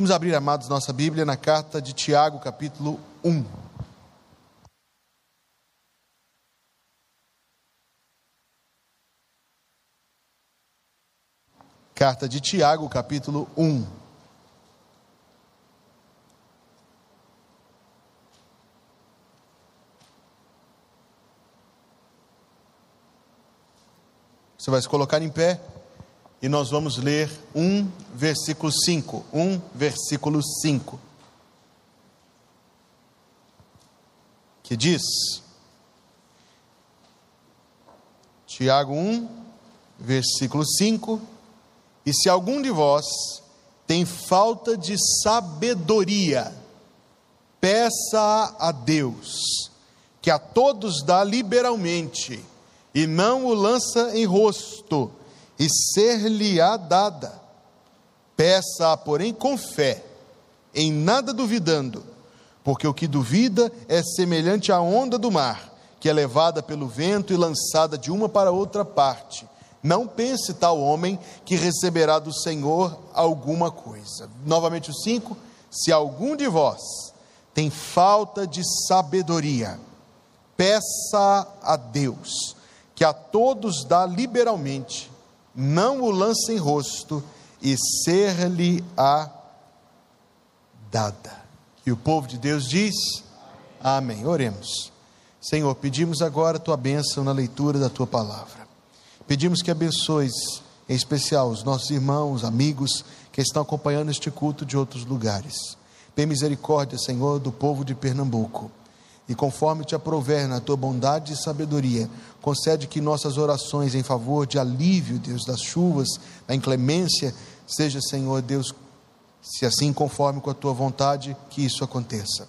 Vamos abrir, amados, nossa Bíblia na carta de Tiago, capítulo 1. Carta de Tiago, capítulo 1. Você vai se colocar em pé e nós vamos ler 1, versículo 5. 1, versículo 5. Que diz: Tiago 1, versículo 5 e se algum de vós tem falta de sabedoria, peça a Deus, que a todos dá liberalmente, e não o lança em rosto, e ser-lhe-á dada. Peça, porém, com fé, em nada duvidando, porque o que duvida é semelhante à onda do mar, que é levada pelo vento e lançada de uma para outra parte. Não pense tal homem que receberá do Senhor alguma coisa. Novamente o 5: se algum de vós tem falta de sabedoria, peça a Deus, que a todos dá liberalmente, não o lance em rosto, e ser-lhe-á dada. E o povo de Deus diz: Amém. Oremos. Senhor, pedimos agora a tua bênção na leitura da tua palavra. Pedimos que abençoes, em especial, os nossos irmãos, amigos que estão acompanhando este culto de outros lugares. Tem misericórdia, Senhor, do povo de Pernambuco. E conforme te aprover na tua bondade e sabedoria, concede que nossas orações em favor de alívio, Deus, das chuvas, da inclemência, seja, Senhor Deus, se assim conforme com a tua vontade, que isso aconteça.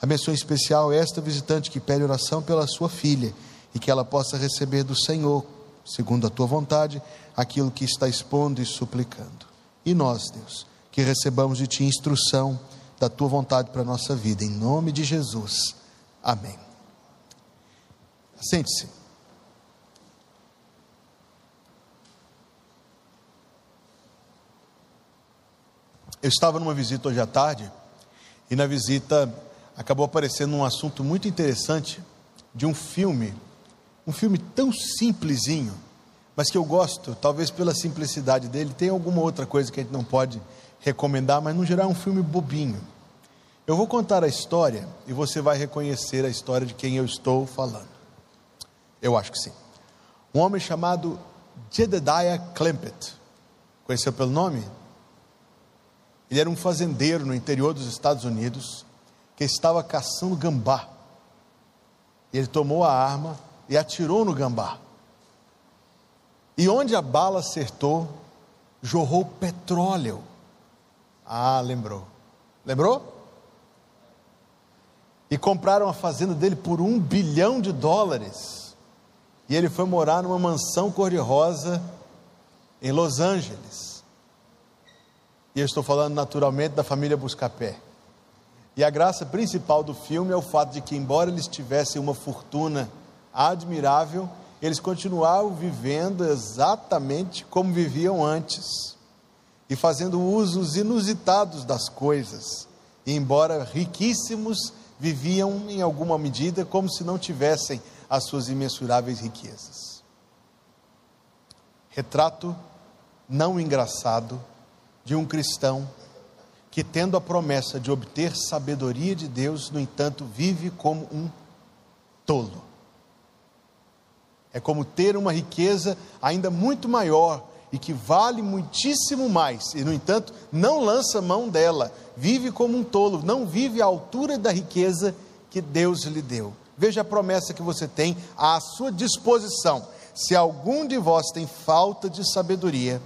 Abençoe em especial esta visitante que pede oração pela sua filha e que ela possa receber do Senhor segundo a tua vontade, aquilo que está expondo e suplicando. E nós, Deus, que recebamos de ti instrução da tua vontade para a nossa vida, em nome de Jesus. Amém. Sente-se. Eu estava numa visita hoje à tarde e na visita acabou aparecendo um assunto muito interessante de um filme um filme tão simplesinho, mas que eu gosto, talvez pela simplicidade dele. Tem alguma outra coisa que a gente não pode recomendar, mas no geral é um filme bobinho. Eu vou contar a história e você vai reconhecer a história de quem eu estou falando. Eu acho que sim. Um homem chamado Jedediah Clempet. Conheceu pelo nome? Ele era um fazendeiro no interior dos Estados Unidos que estava caçando gambá. Ele tomou a arma e atirou no gambá. E onde a bala acertou, jorrou petróleo. Ah, lembrou. Lembrou? E compraram a fazenda dele por um bilhão de dólares. E ele foi morar numa mansão cor-de-rosa em Los Angeles. E eu estou falando naturalmente da família Buscapé. E a graça principal do filme é o fato de que, embora eles tivessem uma fortuna admirável, eles continuavam vivendo exatamente como viviam antes e fazendo usos inusitados das coisas. E, embora riquíssimos, viviam em alguma medida como se não tivessem as suas imensuráveis riquezas. Retrato não engraçado de um cristão que, tendo a promessa de obter sabedoria de Deus, no entanto, vive como um tolo. É como ter uma riqueza ainda muito maior e que vale muitíssimo mais, e no entanto não lança mão dela, vive como um tolo, não vive à altura da riqueza que Deus lhe deu. Veja a promessa que você tem à sua disposição. Se algum de vós tem falta de sabedoria,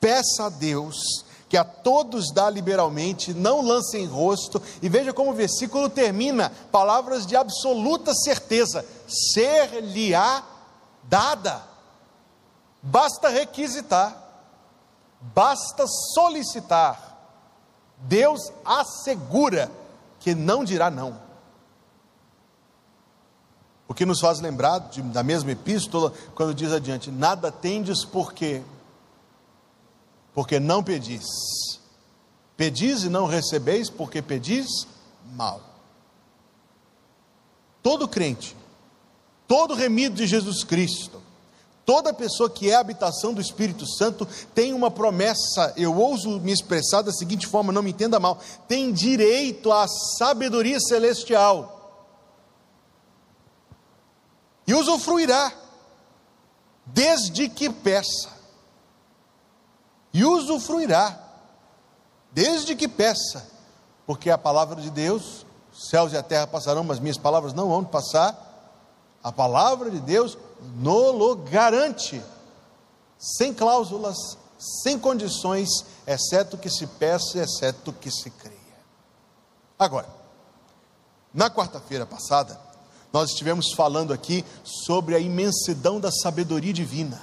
peça a Deus, que a todos dá liberalmente, não lance em rosto, e veja como o versículo termina: palavras de absoluta certeza, ser-lhe-á dada. Basta requisitar, basta solicitar. Deus assegura que não dirá não. O que nos faz lembrar de, da mesma epístola, quando diz adiante: Nada tendes por quê? Porque não pedis. Pedis e não recebeis, porque pedis mal. Todo crente, todo remido de Jesus Cristo, toda pessoa que é habitação do Espírito Santo tem uma promessa, eu ouso me expressar da seguinte forma, não me entenda mal, tem direito à sabedoria celestial. E usufruirá, desde que peça. E usufruirá, desde que peça, porque a palavra de Deus céus e a terra passarão, mas minhas palavras não vão passar. A palavra de Deus nolo garante, sem cláusulas, sem condições, exceto que se peça, exceto que se creia. Agora, na quarta-feira passada, nós estivemos falando aqui sobre a imensidão da sabedoria divina,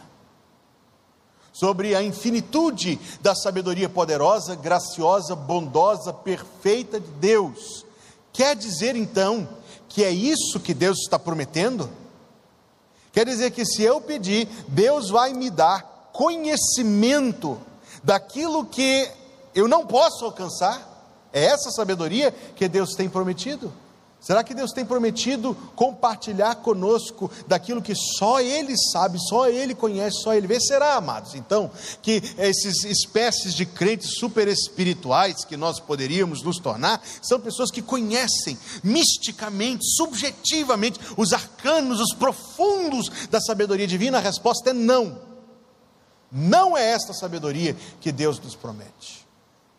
sobre a infinitude da sabedoria poderosa, graciosa, bondosa, perfeita de Deus. Quer dizer então que é isso que Deus está prometendo? Quer dizer que se eu pedir, Deus vai me dar conhecimento daquilo que eu não posso alcançar? É essa sabedoria que Deus tem prometido? Será que Deus tem prometido compartilhar conosco daquilo que só Ele sabe, só Ele conhece, só Ele vê? Será, amados, então, que essas espécies de crentes super espirituais que nós poderíamos nos tornar são pessoas que conhecem misticamente, subjetivamente, os arcanos, os profundos da sabedoria divina? A resposta é não. Não é esta sabedoria que Deus nos promete.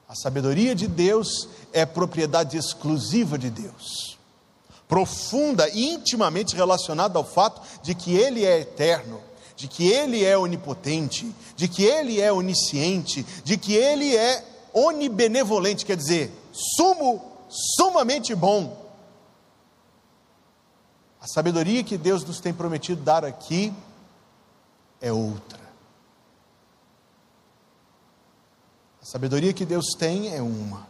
A sabedoria de Deus é propriedade exclusiva de Deus profunda e intimamente relacionada ao fato de que Ele é eterno, de que Ele é onipotente, de que Ele é onisciente, de que Ele é onibenevolente, quer dizer, sumo, sumamente bom. A sabedoria que Deus nos tem prometido dar aqui é outra. A sabedoria que Deus tem é uma.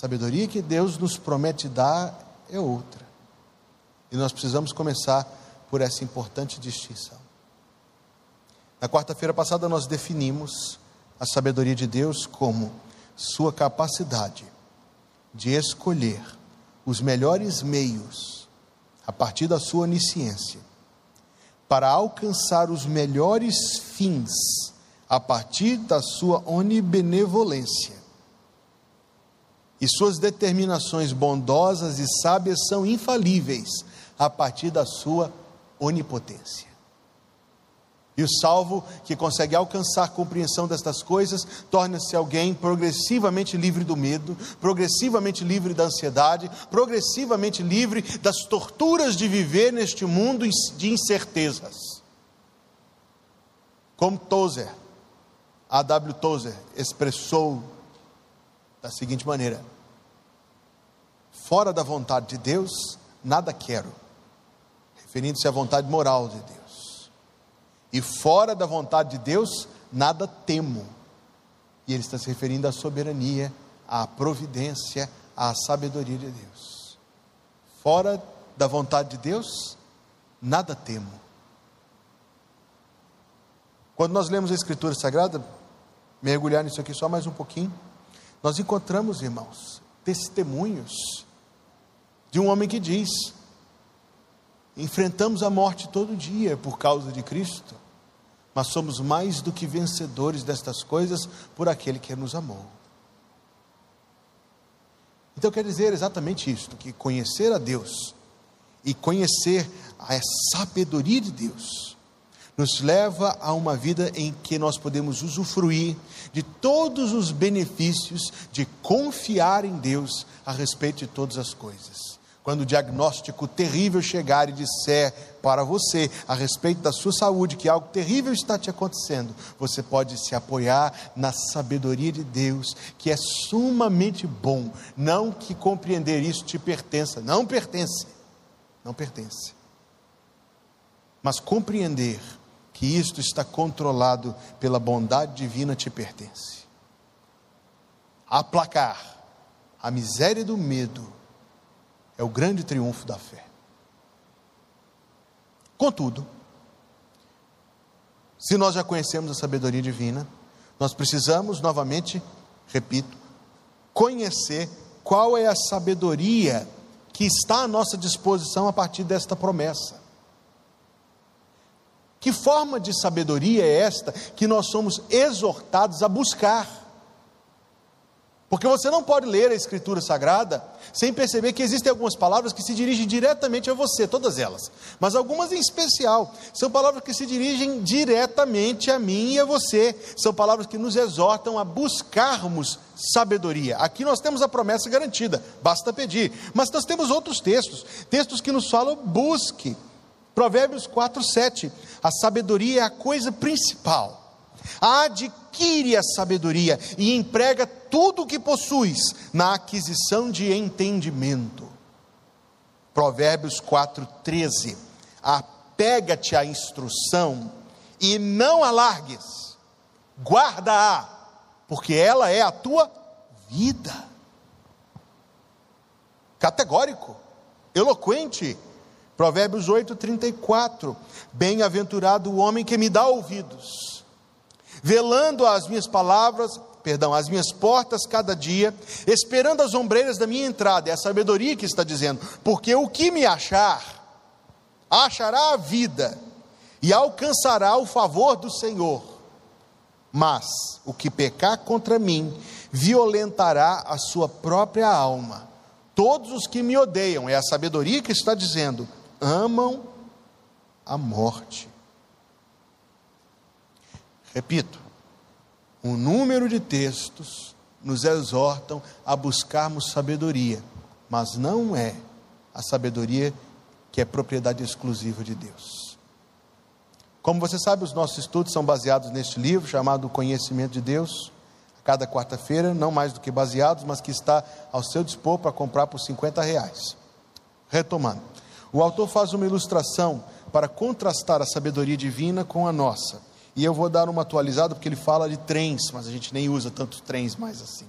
Sabedoria que Deus nos promete dar é outra. E nós precisamos começar por essa importante distinção. Na quarta-feira passada, nós definimos a sabedoria de Deus como sua capacidade de escolher os melhores meios, a partir da sua onisciência, para alcançar os melhores fins, a partir da sua onibenevolência e suas determinações bondosas e sábias são infalíveis a partir da sua onipotência. E o salvo que consegue alcançar a compreensão destas coisas torna-se alguém progressivamente livre do medo, progressivamente livre da ansiedade, progressivamente livre das torturas de viver neste mundo de incertezas. Como Tozer, A.W. Tozer, expressou da seguinte maneira: fora da vontade de Deus, nada quero, referindo-se à vontade moral de Deus, e fora da vontade de Deus, nada temo, e ele está se referindo à soberania, à providência, à sabedoria de Deus. Fora da vontade de Deus, nada temo. Quando nós lemos a Escritura Sagrada, mergulhar nisso aqui só mais um pouquinho. Nós encontramos, irmãos, testemunhos de um homem que diz: enfrentamos a morte todo dia por causa de Cristo, mas somos mais do que vencedores destas coisas por aquele que nos amou. Então quer dizer exatamente isto: que conhecer a Deus e conhecer a sabedoria de Deus nos leva a uma vida em que nós podemos usufruir de todos os benefícios de confiar em Deus a respeito de todas as coisas. Quando o diagnóstico terrível chegar e disser para você a respeito da sua saúde que algo terrível está te acontecendo, você pode se apoiar na sabedoria de Deus, que é sumamente bom. Não que compreender isso te pertença, não pertence, não pertence. Mas compreender que isto está controlado pela bondade divina te pertence. Aplacar a miséria do medo é o grande triunfo da fé. Contudo, se nós já conhecemos a sabedoria divina, Nós precisamos, novamente, repito, conhecer qual é a sabedoria que está à nossa disposição a partir desta promessa. Que forma de sabedoria é esta que nós somos exortados a buscar? Porque você não pode ler a Escritura Sagrada sem perceber que existem algumas palavras que se dirigem diretamente a você, todas elas, mas algumas em especial. São palavras que se dirigem diretamente a mim e a você. São palavras que nos exortam a buscarmos sabedoria. Aqui nós temos a promessa garantida, basta pedir. Mas nós temos outros textos, textos que nos falam busque. Provérbios 4, 7. A sabedoria é a coisa principal adquire a sabedoria e emprega tudo o que possuis na aquisição de entendimento. Provérbios 4,13: Apega-te à instrução e não alargues, guarda-a, porque ela é a tua vida. Categórico, eloquente. Provérbios 8,34: Bem-aventurado o homem que me dá ouvidos velando as minhas palavras, perdão, as minhas portas cada dia, esperando as ombreiras da minha entrada. É a sabedoria que está dizendo, porque o que me achar, achará a vida e alcançará o favor do Senhor. Mas o que pecar contra mim, violentará a sua própria alma. Todos os que me odeiam, é a sabedoria que está dizendo, amam a morte. Repito, um número de textos nos exortam a buscarmos sabedoria, mas não é a sabedoria que é propriedade exclusiva de Deus. Como você sabe, os nossos estudos são baseados neste livro chamado Conhecimento de Deus. A cada quarta-feira, não mais do que baseados, mas que está ao seu dispor para comprar por 50 reais. Retomando, o autor faz uma ilustração para contrastar a sabedoria divina com a nossa e eu vou dar uma atualizada porque ele fala de trens, mas a gente nem usa tantos trens mais assim.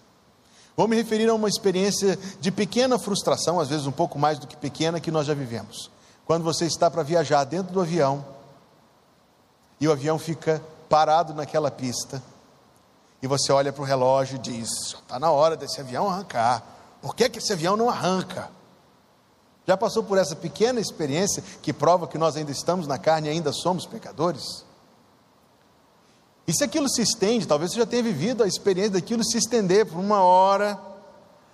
Vou me referir a uma experiência de pequena frustração, às vezes um pouco mais do que pequena, que nós já vivemos. Quando você está para viajar dentro do avião e o avião fica parado naquela pista e você olha para o relógio e diz: está na hora desse avião arrancar. Por que, que esse avião não arranca? Já passou por essa pequena experiência que prova que nós ainda estamos na carne e ainda somos pecadores? E se aquilo se estende, talvez você já tenha vivido a experiência daquilo se estender por uma hora,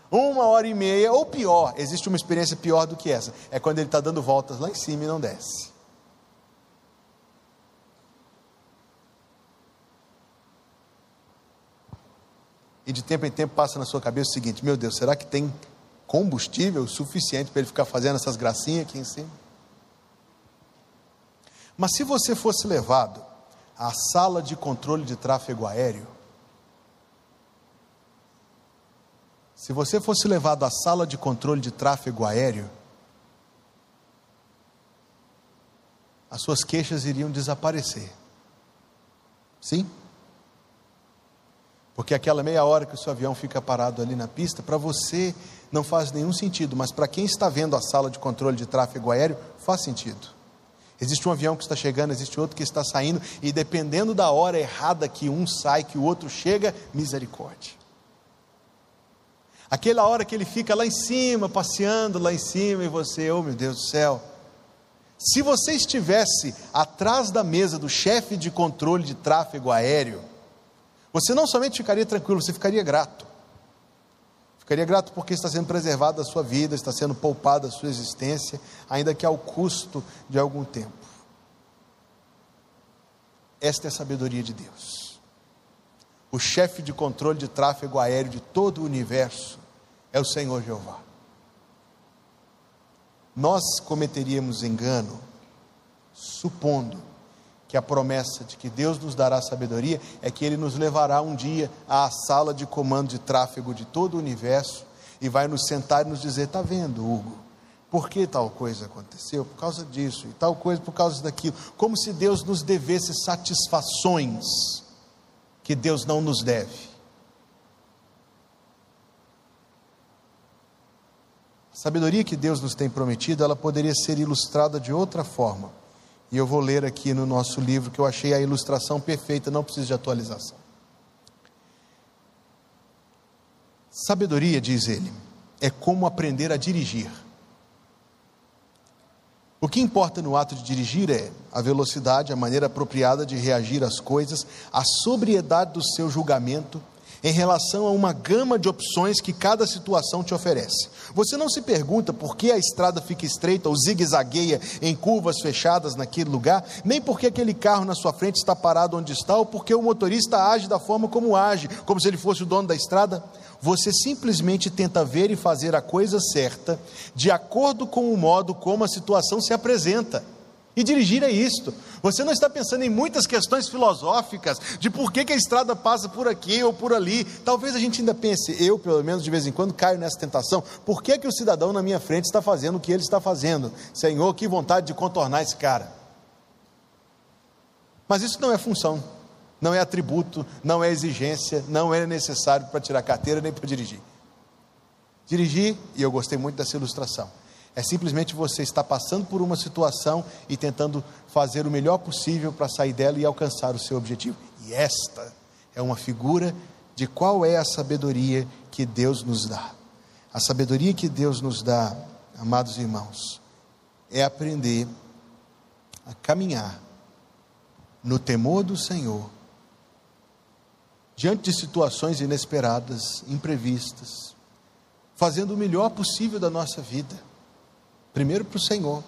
uma hora e meia, ou pior, existe uma experiência pior do que essa: é quando ele está dando voltas lá em cima e não desce. E de tempo em tempo passa na sua cabeça o seguinte: meu Deus, será que tem combustível suficiente para ele ficar fazendo essas gracinhas aqui em cima? Mas se você fosse levado a sala de controle de tráfego aéreo, se você fosse levado à sala de controle de tráfego aéreo, as suas queixas iriam desaparecer. Sim? Porque aquela meia hora que o seu avião fica parado ali na pista, para você não faz nenhum sentido, mas para quem está vendo a sala de controle de tráfego aéreo, faz sentido. Existe um avião que está chegando, existe outro que está saindo, e dependendo da hora errada que um sai, que o outro chega, misericórdia. Aquela hora que ele fica lá em cima, passeando lá em cima, e você, oh meu Deus do céu. Se você estivesse atrás da mesa do chefe de controle de tráfego aéreo, você não somente ficaria tranquilo, você ficaria grato. Ficaria grato porque está sendo preservada a sua vida, está sendo poupada a sua existência, ainda que ao custo de algum tempo. Esta é a sabedoria de Deus. O chefe de controle de tráfego aéreo de todo o universo é o Senhor Jeová. Nós cometeríamos engano supondo que a promessa de que Deus nos dará sabedoria é que Ele nos levará um dia à sala de comando de tráfego de todo o universo e vai nos sentar e nos dizer: está vendo, Hugo? Por que tal coisa aconteceu? Por causa disso, e tal coisa por causa daquilo. Como se Deus nos devesse satisfações que Deus não nos deve. A sabedoria que Deus nos tem prometido, ela poderia ser ilustrada de outra forma e eu vou ler aqui no nosso livro que eu achei a ilustração perfeita, não preciso de atualização. Sabedoria, diz ele, é como aprender a dirigir. O que importa no ato de dirigir é a velocidade, a maneira apropriada de reagir às coisas, a sobriedade do seu julgamento em relação a uma gama de opções que cada situação te oferece. Você não se pergunta por que a estrada fica estreita ou zigue-zagueia em curvas fechadas naquele lugar, nem por que aquele carro na sua frente está parado onde está, ou porque o motorista age da forma como age, como se ele fosse o dono da estrada. Você simplesmente tenta ver e fazer a coisa certa, de acordo com o modo como a situação se apresenta. E dirigir é isto. Você não está pensando em muitas questões filosóficas de por que, que, a estrada passa por aqui ou por ali. Talvez a gente ainda pense, eu pelo menos de vez em quando caio nessa tentação, por que, que o cidadão na minha frente está fazendo o que ele está fazendo? Senhor, que vontade de contornar esse cara. Mas isso não é função não é atributo, não é exigência, não é necessário para tirar carteira nem para dirigir. Dirigir, e eu gostei muito dessa ilustração, é simplesmente você estar passando por uma situação e tentando fazer o melhor possível para sair dela e alcançar o seu objetivo. E esta é uma figura de qual é a sabedoria que Deus nos dá. A sabedoria que Deus nos dá, amados irmãos, é aprender a caminhar no temor do Senhor diante de situações inesperadas, imprevistas, fazendo o melhor possível da nossa vida, primeiro para o Senhor,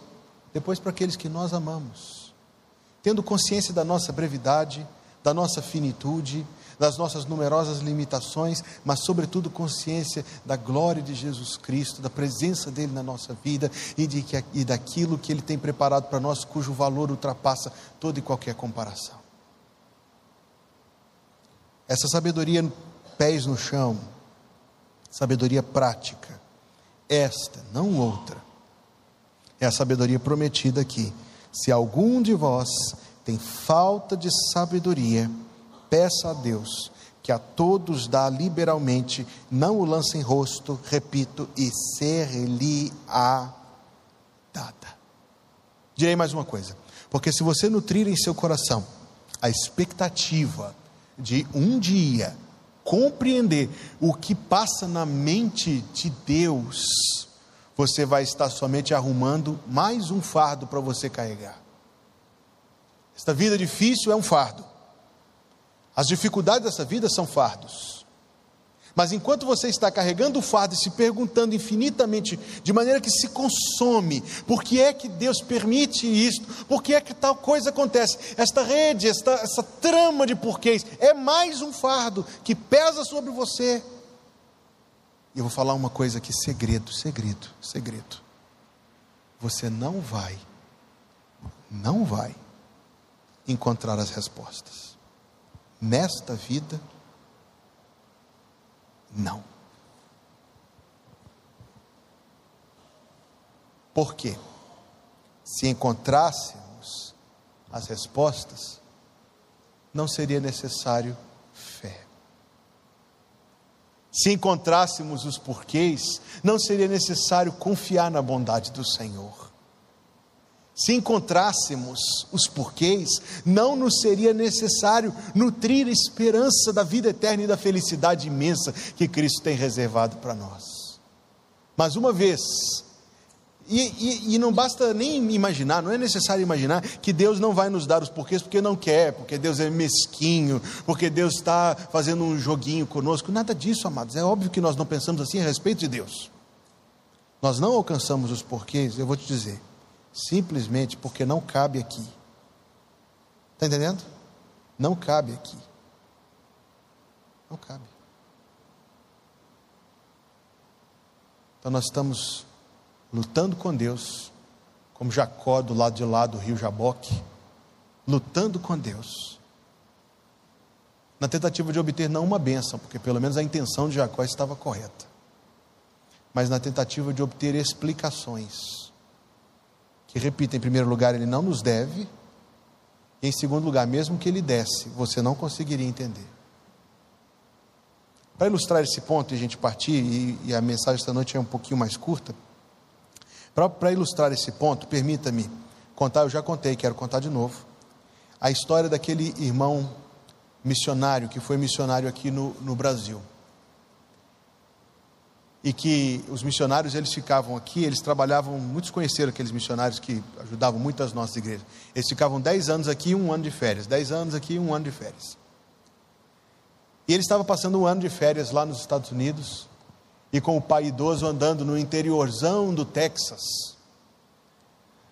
depois para aqueles que nós amamos, tendo consciência da nossa brevidade, da nossa finitude, das nossas numerosas limitações, mas, sobretudo, consciência da glória de Jesus Cristo, da presença dele na nossa vida e, de que, e daquilo que ele tem preparado para nós, cujo valor ultrapassa toda e qualquer comparação. Essa sabedoria, pés no chão, sabedoria prática, esta, não outra, é a sabedoria prometida aqui. Se algum de vós tem falta de sabedoria, peça a Deus, que a todos dá liberalmente, não o lance em rosto, repito, e ser-lhe-á dada. Direi mais uma coisa, porque se você nutrir em seu coração a expectativa de um dia compreender o que passa na mente de Deus, você vai estar somente arrumando mais um fardo para você carregar. Esta vida difícil é um fardo. As dificuldades dessa vida são fardos. Mas enquanto você está carregando o fardo e se perguntando infinitamente, de maneira que se consome, por que é que Deus permite isto? Por que é que tal coisa acontece? Esta rede, esta, essa trama de porquês, é mais um fardo que pesa sobre você. E eu vou falar uma coisa aqui: segredo, segredo, segredo. Você não vai, não vai encontrar as respostas nesta vida não. Por quê? Se encontrássemos as respostas, não seria necessário fé. Se encontrássemos os porquês, não seria necessário confiar na bondade do Senhor. Se encontrássemos os porquês, não nos seria necessário nutrir a esperança da vida eterna e da felicidade imensa que Cristo tem reservado para nós. Mas uma vez, e, e, e, não basta nem imaginar, não é necessário imaginar que Deus não vai nos dar os porquês porque não quer, porque Deus é mesquinho, porque Deus está fazendo um joguinho conosco. Nada disso, amados. É óbvio que nós não pensamos assim a respeito de Deus. Nós não alcançamos os porquês, eu vou te dizer simplesmente porque não cabe aqui. Está entendendo? Não cabe aqui. Não cabe. Então nós estamos lutando com Deus, como Jacó do lado de lá do rio Jaboque, lutando com Deus, na tentativa de obter não uma bênção, porque pelo menos a intenção de Jacó estava correta, mas na tentativa de obter explicações que, repito, em primeiro lugar, ele não nos deve, e em segundo lugar, mesmo que ele desse, você não conseguiria entender. Para ilustrar esse ponto e a gente partir, e, e a mensagem esta noite é um pouquinho mais curta, para ilustrar esse ponto, permita-me contar, eu já contei, quero contar de novo, a história daquele irmão missionário que foi missionário aqui no, no Brasil. e que os missionários eles ficavam aqui, eles trabalhavam, muitos conheceram aqueles missionários que ajudavam muito as nossas igrejas. Eles ficavam 10 anos aqui e um ano de férias, 10 anos aqui e um ano de férias. E ele estava passando um ano de férias lá nos Estados Unidos, e com o pai idoso andando no interiorzão do Texas.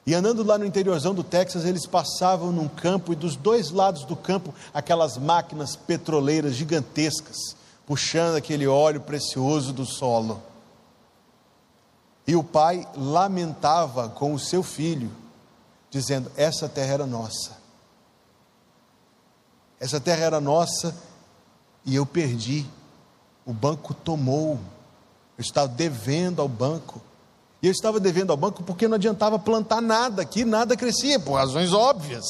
E andando lá no interiorzão do Texas, eles passavam num campo, e dos dois lados do campo, aquelas máquinas petroleiras gigantescas puxando aquele óleo precioso do solo. E o pai lamentava com o seu filho, dizendo: Essa terra era nossa. Essa terra era nossa e eu perdi. O banco tomou. Eu estava devendo ao banco. E eu estava devendo ao banco porque não adiantava plantar nada aqui, nada crescia, por razões óbvias.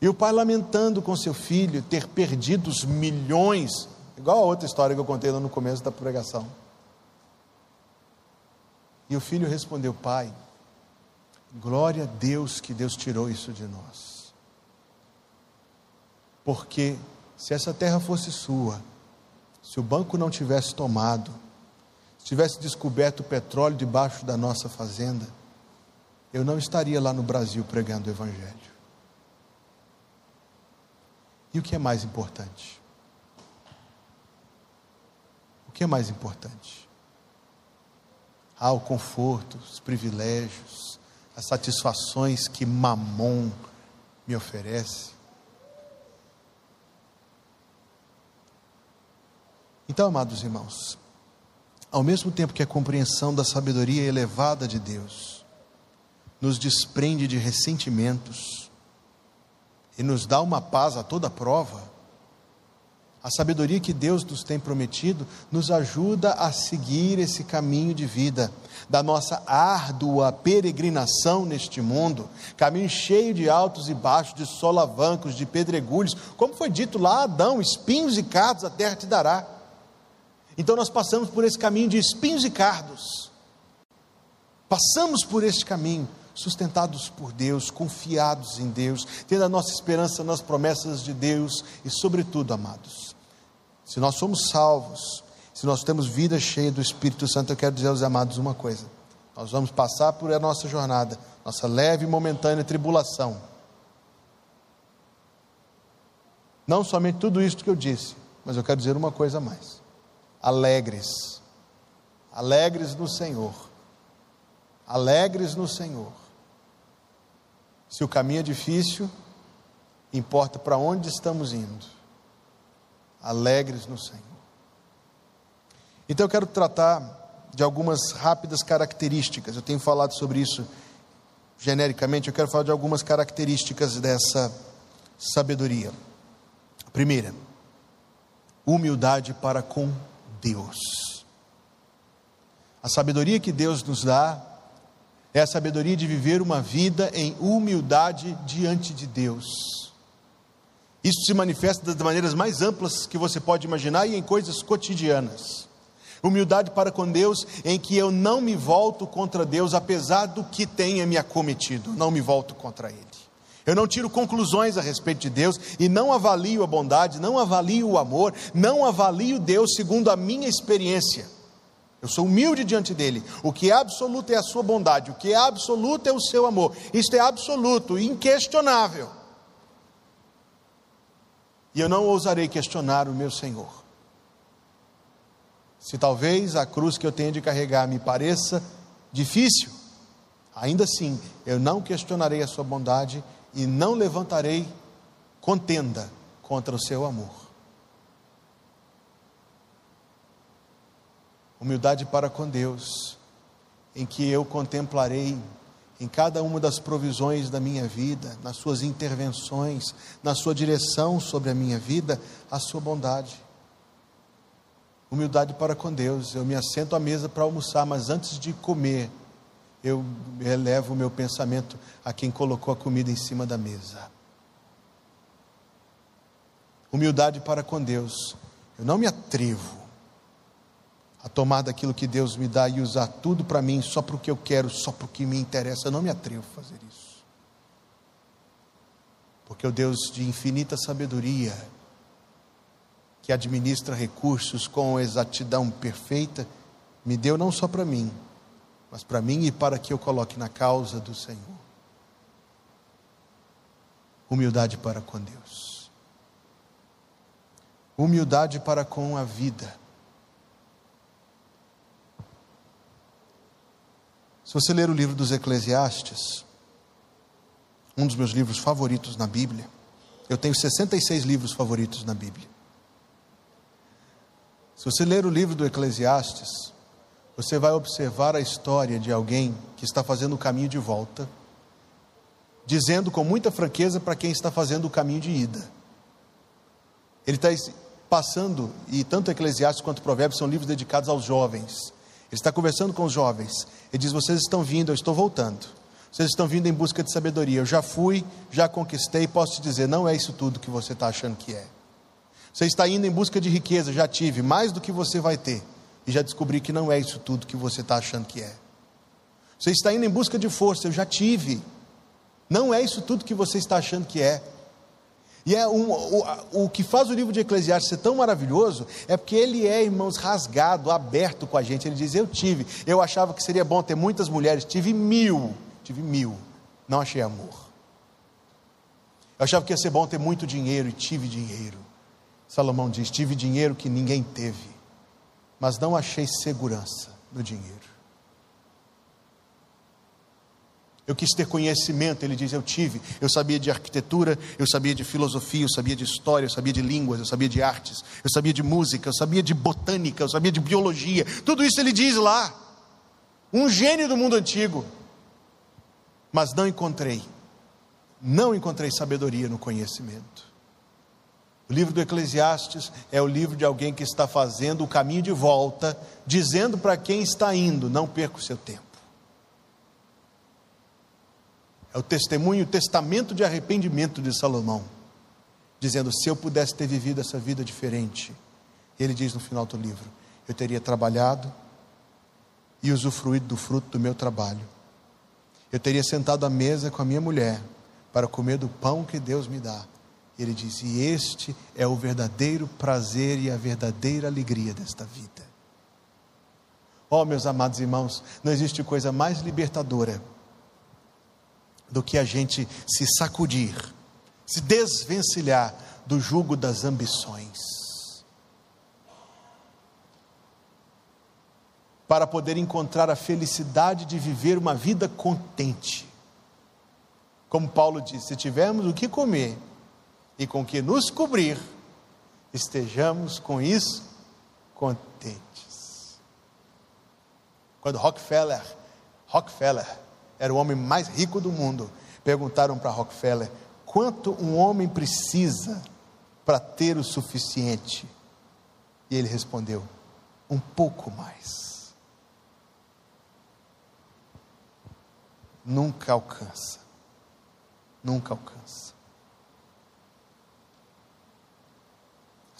E o pai lamentando com seu filho ter perdido os milhões, igual a outra história que eu contei lá no começo da pregação. E o filho respondeu: Pai, glória a Deus que Deus tirou isso de nós. Porque se essa terra fosse sua, se o banco não tivesse tomado, se tivesse descoberto o petróleo debaixo da nossa fazenda, eu não estaria lá no Brasil pregando o Evangelho. E o que é mais importante? O que é mais importante? Ah, o conforto, os privilégios, as satisfações que Mamon me oferece. Então, amados irmãos, ao mesmo tempo que a compreensão da sabedoria elevada de Deus nos desprende de ressentimentos, e nos dá uma paz a toda prova, a sabedoria que Deus nos tem prometido nos ajuda a seguir esse caminho de vida, da nossa árdua peregrinação neste mundo, caminho cheio de altos e baixos, de solavancos, de pedregulhos, como foi dito lá Adão: espinhos e cardos a terra te dará. Então nós passamos por esse caminho de espinhos e cardos, passamos por este caminho, sustentados por Deus, confiados em Deus, tendo a nossa esperança nas promessas de Deus e, sobretudo, amados, se nós somos salvos, se nós temos vida cheia do Espírito Santo, eu quero dizer aos amados uma coisa: nós vamos passar por a nossa jornada, nossa leve e momentânea tribulação. Não somente tudo isso que eu disse, mas eu quero dizer uma coisa a mais: alegres, alegres no Senhor, alegres no Senhor se o caminho é difícil, importa para onde estamos indo. Alegres no Senhor. Então eu quero tratar de algumas rápidas características. Eu tenho falado sobre isso genericamente, eu quero falar de algumas características dessa sabedoria. Primeira, humildade para com Deus. A sabedoria que Deus nos dá é a sabedoria de viver uma vida em humildade diante de Deus. Isso se manifesta das maneiras mais amplas que você pode imaginar e em coisas cotidianas. Humildade para com Deus, em que eu não me volto contra Deus, apesar do que tenha me acometido, não me volto contra Ele. Eu não tiro conclusões a respeito de Deus e não avalio a bondade, não avalio o amor, não avalio Deus segundo a minha experiência. Eu sou humilde diante dele. O que é absoluto é a sua bondade, o que é absoluto é o seu amor. Isto é absoluto, inquestionável. E eu não ousarei questionar o meu Senhor. Se talvez a cruz que eu tenho de carregar me pareça difícil, ainda assim eu não questionarei a sua bondade e não levantarei contenda contra o seu amor. humildade para com Deus, em que eu contemplarei em cada uma das provisões da minha vida, nas suas intervenções, na sua direção sobre a minha vida, a sua bondade. Humildade para com Deus, eu me assento à mesa para almoçar, mas antes de comer, eu elevo o meu pensamento a quem colocou a comida em cima da mesa. Humildade para com Deus, eu não me atrevo a tomar daquilo que Deus me dá e usar tudo para mim, só para o que eu quero, só para o que me interessa. Eu não me atrevo a fazer isso. Porque o Deus de infinita sabedoria que administra recursos com exatidão perfeita, me deu não só para mim, mas para mim e para que eu coloque na causa do Senhor. Humildade para com Deus. Humildade para com a vida. Se você ler o livro dos Eclesiastes, um dos meus livros favoritos na Bíblia, eu tenho 66 livros favoritos na Bíblia. Se você ler o livro do Eclesiastes, você vai observar a história de alguém que está fazendo o caminho de volta, dizendo com muita franqueza para quem está fazendo o caminho de ida. Ele está passando, e tanto Eclesiastes quanto Provérbios são livros dedicados aos jovens. Ele está conversando com os jovens. Ele diz: Vocês estão vindo, eu estou voltando. Vocês estão vindo em busca de sabedoria. Eu já fui, já conquistei, posso te dizer, não é isso tudo que você está achando que é. Você está indo em busca de riqueza, já tive, mais do que você vai ter. Já descobri que não é isso tudo que você está achando que é. Você está indo em busca de força, eu já tive. Não é isso tudo que você está achando que é. E é um, o, o que faz o livro de Eclesiastes ser tão maravilhoso é porque ele é, irmãos, rasgado, aberto com a gente. Ele diz: Eu tive, eu achava que seria bom ter muitas mulheres, tive mil tive mil, não achei amor. Eu achava que ia ser bom ter muito dinheiro e tive dinheiro. Salomão diz: tive dinheiro que ninguém teve, mas não achei segurança no dinheiro. Eu quis ter conhecimento, ele diz: Eu tive. Eu sabia de arquitetura, eu sabia de filosofia, eu sabia de história, eu sabia de línguas, eu sabia de artes, eu sabia de música, eu sabia de botânica, eu sabia de biologia. Tudo isso ele diz lá. Um gênio do mundo antigo mas não encontrei, não encontrei sabedoria no conhecimento. O livro do Eclesiastes é o livro de alguém que está fazendo o caminho de volta, dizendo para quem está indo: não perca o seu tempo. É o testemunho, o testamento de arrependimento de Salomão, dizendo: se eu pudesse ter vivido essa vida diferente, ele diz no final do livro: eu teria trabalhado e usufruído do fruto do meu trabalho eu teria sentado à mesa com a minha mulher para comer do pão que Deus me dá. Ele diz: E este é o verdadeiro prazer e a verdadeira alegria desta vida. Oh, meus amados irmãos, não existe coisa mais libertadora do que a gente se sacudir, se desvencilhar do jugo das ambições. para poder encontrar a felicidade de viver uma vida contente. Como Paulo disse: se tivermos o que comer e com que nos cobrir, estejamos com isso contentes. Quando Rockefeller, Rockefeller era o homem mais rico do mundo, perguntaram para Rockefeller quanto um homem precisa para ter o suficiente. E ele respondeu: um pouco mais. nunca alcança. Nunca alcança.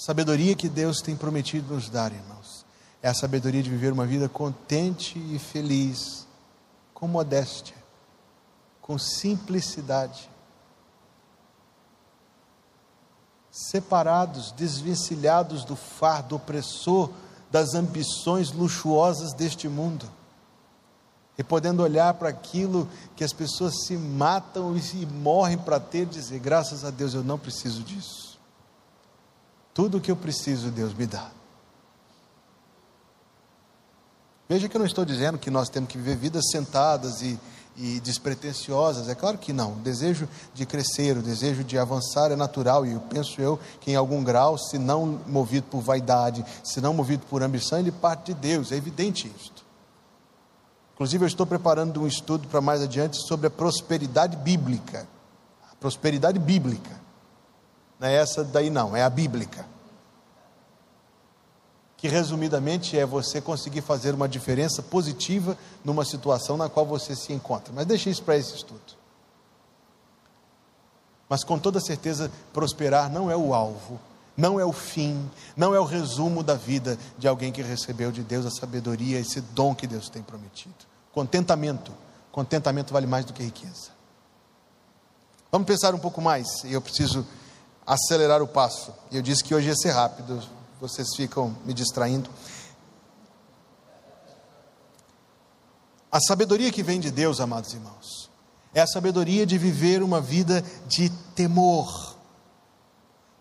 Sabedoria que Deus tem prometido nos dar, irmãos, é a sabedoria de viver uma vida contente e feliz, com modéstia, com simplicidade. Separados, desvencilhados do fardo opressor das ambições luxuosas deste mundo e podendo olhar para aquilo que as pessoas se matam e morrem para ter, dizer: graças a Deus eu não preciso disso. Tudo o que eu preciso, Deus me dá. Veja que eu não estou dizendo que nós temos que viver vidas sentadas e, e despretensiosas, é claro que não. O desejo de crescer, o desejo de avançar é natural, e eu penso eu que em algum grau, se não movido por vaidade, se não movido por ambição, ele parte de Deus, é evidente isto. Inclusive, eu estou preparando um estudo para mais adiante sobre a prosperidade bíblica. A prosperidade bíblica. Não é essa daí, não, é a bíblica. Que resumidamente é você conseguir fazer uma diferença positiva numa situação na qual você se encontra. Mas deixe isso para esse estudo. Mas com toda certeza, prosperar não é o alvo, não é o fim, não é o resumo da vida de alguém que recebeu de Deus a sabedoria, esse dom que Deus tem prometido. Contentamento. Contentamento vale mais do que riqueza. Vamos pensar um pouco mais. Eu preciso acelerar o passo. Eu disse que hoje ia ser rápido, vocês ficam me distraindo. A sabedoria que vem de Deus, amados irmãos, é a sabedoria de viver uma vida de temor.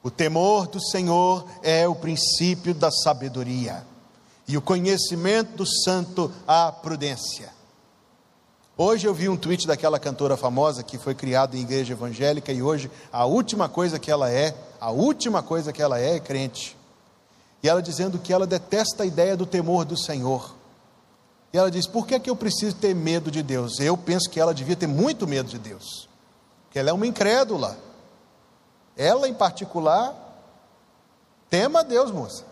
O temor do Senhor é o princípio da sabedoria, e o conhecimento do santo a prudência. Hoje eu vi um tweet daquela cantora famosa que foi criada em igreja evangélica e hoje a última coisa que ela é, a última coisa que ela é é crente. E ela dizendo que ela detesta a ideia do temor do Senhor. E ela diz: por que, é que eu preciso ter medo de Deus? Eu penso que ela devia ter muito medo de Deus, que ela é uma incrédula. Ela, em particular, tema Deus, moça.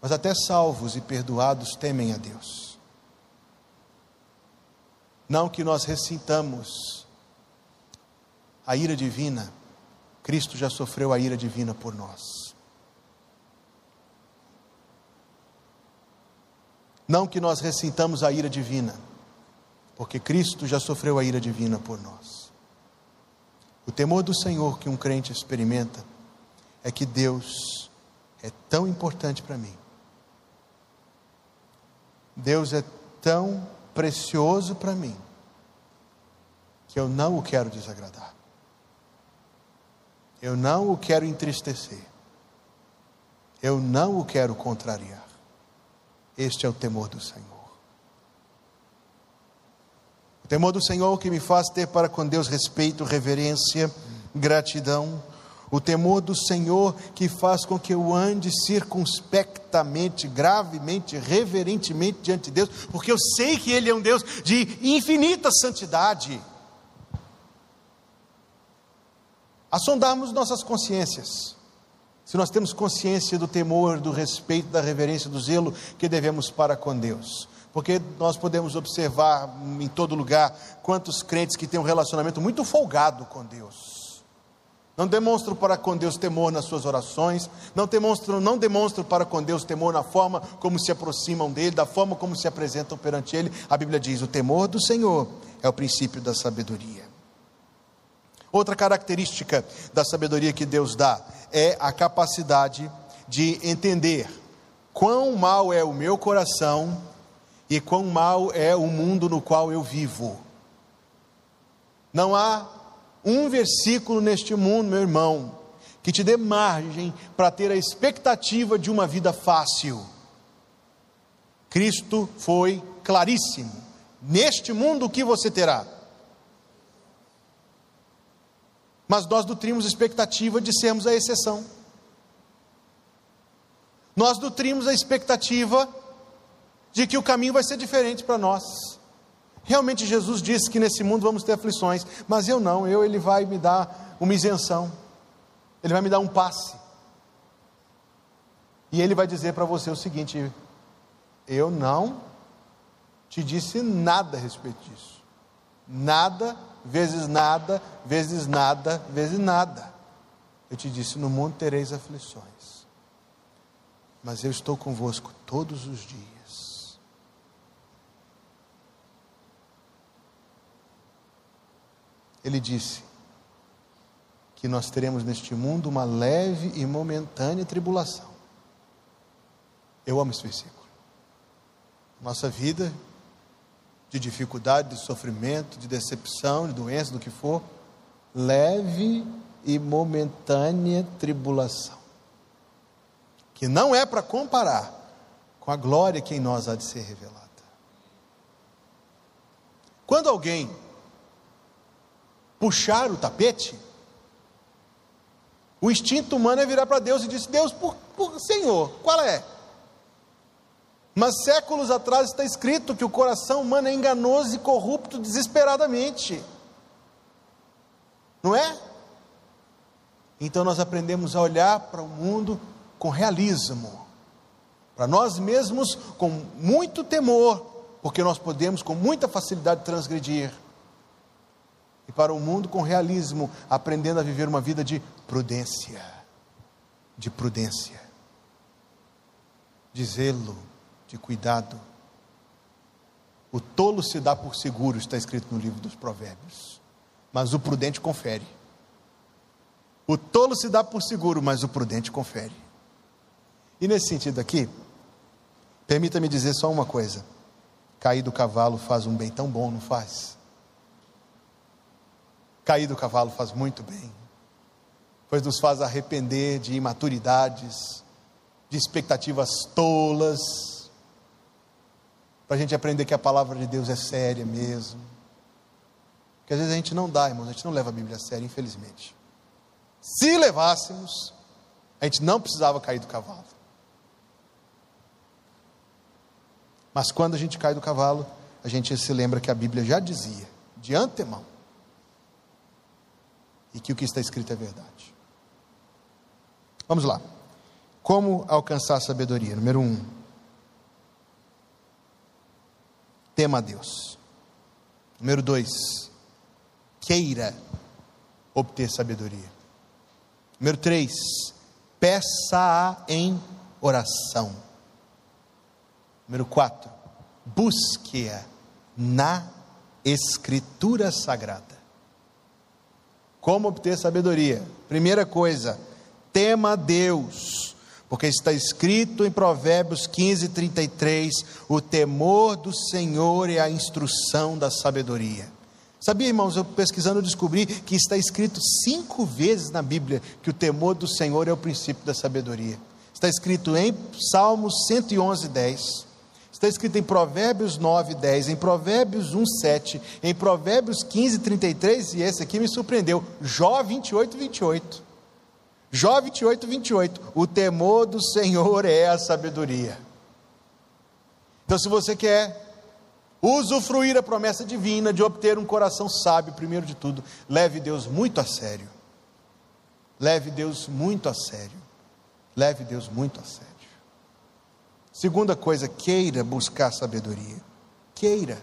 Mas até salvos e perdoados temem a Deus. Não que nós ressintamos a ira divina, Cristo já sofreu a ira divina por nós. Não que nós ressintamos a ira divina, porque Cristo já sofreu a ira divina por nós. O temor do Senhor que um crente experimenta é que Deus é tão importante para mim. Deus é tão precioso para mim, que eu não o quero desagradar. Eu não o quero entristecer. Eu não o quero contrariar. Este é o temor do Senhor. O temor do Senhor que me faz ter para com Deus respeito, reverência, gratidão o temor do Senhor que faz com que eu ande circunspectamente, gravemente, reverentemente diante de Deus, porque eu sei que Ele é um Deus de infinita santidade. A sondarmos nossas consciências, se nós temos consciência do temor, do respeito, da reverência, do zelo que devemos para com Deus. Porque nós podemos observar em todo lugar quantos crentes que têm um relacionamento muito folgado com Deus não demonstram para com Deus temor nas suas orações, não demonstram, não demonstram para com Deus temor na forma como se aproximam dele, da forma como se apresentam perante ele. A Bíblia diz: o temor do Senhor é o princípio da sabedoria. Outra característica da sabedoria que Deus dá é a capacidade de entender quão mal é o meu coração e quão mal é o mundo no qual eu vivo. Não há um versículo neste mundo, meu irmão, que te dê margem para ter a expectativa de uma vida fácil. Cristo foi claríssimo. Neste mundo o que você terá? Mas nós nutrimos expectativa de sermos a exceção. Nós nutrimos a expectativa de que o caminho vai ser diferente para nós. Realmente Jesus disse que nesse mundo vamos ter aflições, mas eu não, eu ele vai me dar uma isenção. Ele vai me dar um passe. E ele vai dizer para você o seguinte: eu não te disse nada a respeito disso. Nada, vezes nada, vezes nada, vezes nada. Eu te disse: no mundo tereis aflições, mas eu estou convosco todos os dias ele disse que nós teremos neste mundo uma leve e momentânea tribulação. Eu amo esse versículo. Nossa vida de dificuldade, de sofrimento, de decepção, de doença, do que for, leve e momentânea tribulação, que não é para comparar com a glória que em nós há de ser revelada. Quando alguém puxar o tapete, o instinto humano é virar para Deus e dizer: Deus, por, por, Senhor, qual é? Mas séculos atrás está escrito que o coração humano é enganoso e corrupto desesperadamente. Não é? Então nós aprendemos a olhar para o mundo com realismo, para nós mesmos com muito temor, porque nós podemos com muita facilidade transgredir e para o mundo com realismo, aprendendo a viver uma vida de prudência, de prudência, de zelo, de cuidado. O tolo se dá por seguro, está escrito no livro dos Provérbios, mas o prudente confere. O tolo se dá por seguro, mas o prudente confere. E nesse sentido aqui, permita-me dizer só uma coisa: cair do cavalo faz um bem tão bom, não faz? Cair do cavalo faz muito bem, pois nos faz arrepender de imaturidades, de expectativas tolas, para a gente aprender que a palavra de Deus é séria mesmo. Porque às vezes a gente não dá, irmãos, a gente não leva a Bíblia a sério, infelizmente. Se levássemos, a gente não precisava cair do cavalo. Mas quando a gente cai do cavalo, a gente se lembra que a Bíblia já dizia, de antemão, e que o que está escrito é verdade. Vamos lá. Como alcançar sabedoria? Número um, tema a Deus. Número dois, queira obter sabedoria. Número três, peça-a em oração. Número quatro, busque-a na Escritura Sagrada. Como obter sabedoria? Primeira coisa, tema Deus, porque está escrito em Provérbios 15, 33: o temor do Senhor é a instrução da sabedoria. Sabia, irmãos, eu pesquisando descobri que está escrito cinco vezes na Bíblia que o temor do Senhor é o princípio da sabedoria. Está escrito em Salmos 111, 10. Está escrito em Provérbios 9, 10, em Provérbios 1, 7, em Provérbios 15, 33, e esse aqui me surpreendeu, Jó 28, 28. Jó 28, 28. O temor do Senhor é a sabedoria. Então, se você quer usufruir a promessa divina de obter um coração sábio, primeiro de tudo, leve Deus muito a sério. Leve Deus muito a sério. Leve Deus muito a sério. Segunda coisa, queira buscar sabedoria. Queira.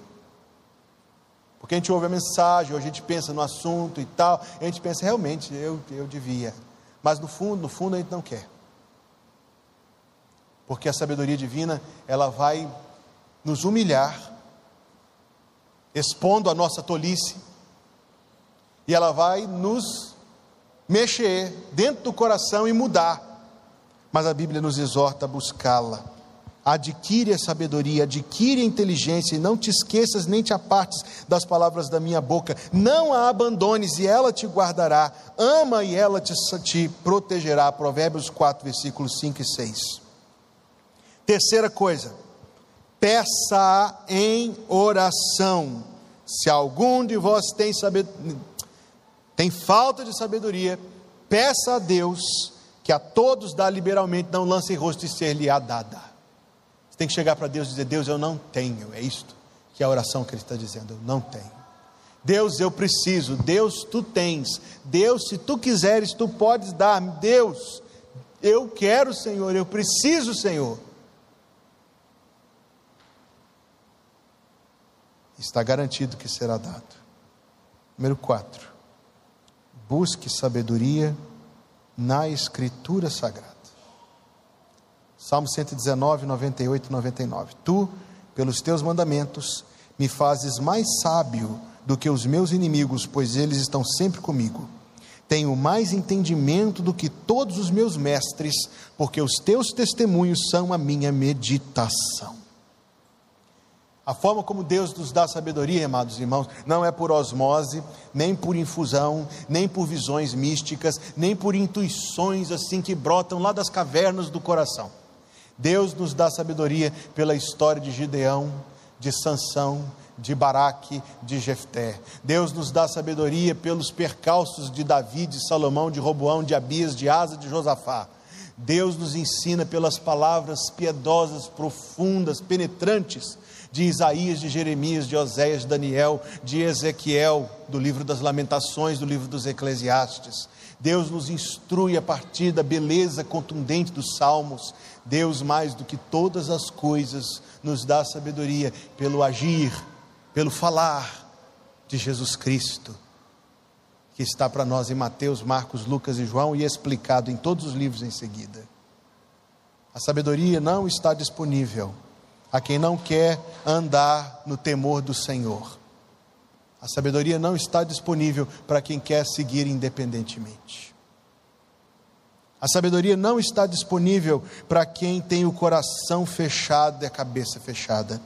Porque a gente ouve a mensagem, ou a gente pensa no assunto e tal, e a gente pensa, realmente, eu, eu devia. Mas no fundo, no fundo, a gente não quer. Porque a sabedoria divina, ela vai nos humilhar expondo a nossa tolice, e ela vai nos mexer dentro do coração e mudar. Mas a Bíblia nos exorta a buscá-la. Adquire a sabedoria, adquire a inteligência, e não te esqueças nem te apartes das palavras da minha boca. Não a abandones, e ela te guardará. Ama e ela te, te protegerá. Provérbios 4, versículos 5 e 6. Terceira coisa, peça em oração. Se algum de vós tem, sabed... tem falta de sabedoria, peça a Deus, que a todos dá liberalmente, não lance em rosto e ser-lhe-á dada. Você tem que chegar para Deus e dizer: Deus, eu não tenho. É isto que é a oração que ele está dizendo: eu não tenho. Deus, eu preciso. Deus, tu tens. Deus, se tu quiseres, tu podes dar. Deus, eu quero, Senhor, eu preciso, Senhor. está garantido que será dado. Número 4. Busque sabedoria na Escritura Sagrada. Salmo 119, 98 e 99. Tu, pelos teus mandamentos, me fazes mais sábio do que os meus inimigos, pois eles estão sempre comigo. Tenho mais entendimento do que todos os meus mestres, porque os teus testemunhos são a minha meditação. A forma como Deus nos dá sabedoria, amados irmãos, não é por osmose, nem por infusão, nem por visões místicas, nem por intuições assim que brotam lá das cavernas do coração. Deus nos dá sabedoria pela história de Gideão, de Sansão, de Baraque, de Jefté. Deus nos dá sabedoria pelos percalços de Davi, de Salomão, de Roboão, de Abias, de Asa, de Josafá. Deus nos ensina pelas palavras piedosas, profundas, penetrantes de Isaías, de Jeremias, de Oséias, de Daniel, de Ezequiel, do livro das Lamentações, do livro dos Eclesiastes. Deus nos instrui a partir da beleza contundente dos salmos. Deus, mais do que todas as coisas, nos dá sabedoria pelo agir, pelo falar de Jesus Cristo, que está para nós em Mateus, Marcos, Lucas e João e explicado em todos os livros em seguida. A sabedoria não está disponível a quem não quer andar no temor do Senhor. A sabedoria não está disponível para quem quer seguir independentemente. A sabedoria não está disponível para quem tem o coração fechado e a cabeça fechada.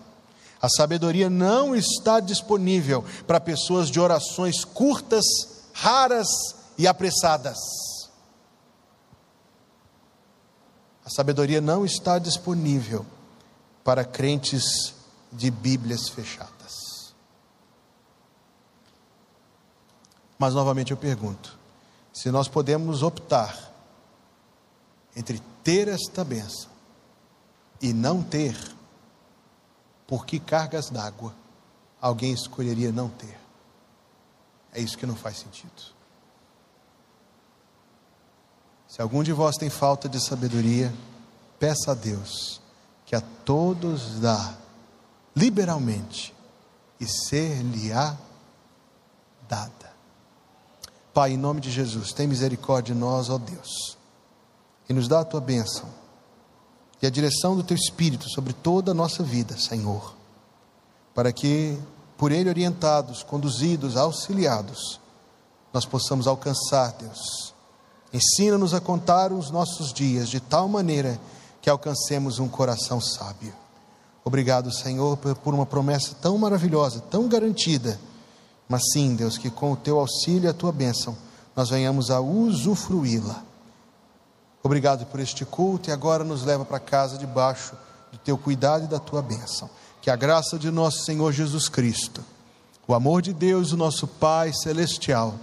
A sabedoria não está disponível para pessoas de orações curtas, raras e apressadas. A sabedoria não está disponível para crentes de Bíblias fechadas. Mas novamente eu pergunto: se nós podemos optar entre ter esta bênção e não ter, por que cargas d'água alguém escolheria não ter? É isso que não faz sentido. Se algum de vós tem falta de sabedoria, peça a Deus que a todos dá liberalmente e ser-lhe-á dada. Pai, em nome de Jesus, tem misericórdia de nós, ó Deus, e nos dá a tua bênção e a direção do teu Espírito sobre toda a nossa vida, Senhor, para que, por Ele orientados, conduzidos, auxiliados, nós possamos alcançar, Deus. Ensina-nos a contar os nossos dias de tal maneira que alcancemos um coração sábio. Obrigado, Senhor, por uma promessa tão maravilhosa, tão garantida. Mas sim, Deus, que com o teu auxílio e a tua bênção, nós venhamos a usufruí-la. Obrigado por este culto e agora nos leva para casa debaixo do teu cuidado e da tua bênção. Que a graça de nosso Senhor Jesus Cristo, o amor de Deus, o nosso Pai celestial,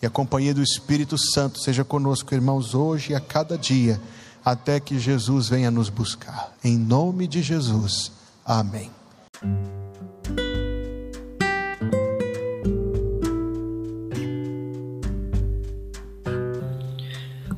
e a companhia do Espírito Santo seja conosco, irmãos, hoje e a cada dia até que Jesus venha nos buscar. Em nome de Jesus. Amém.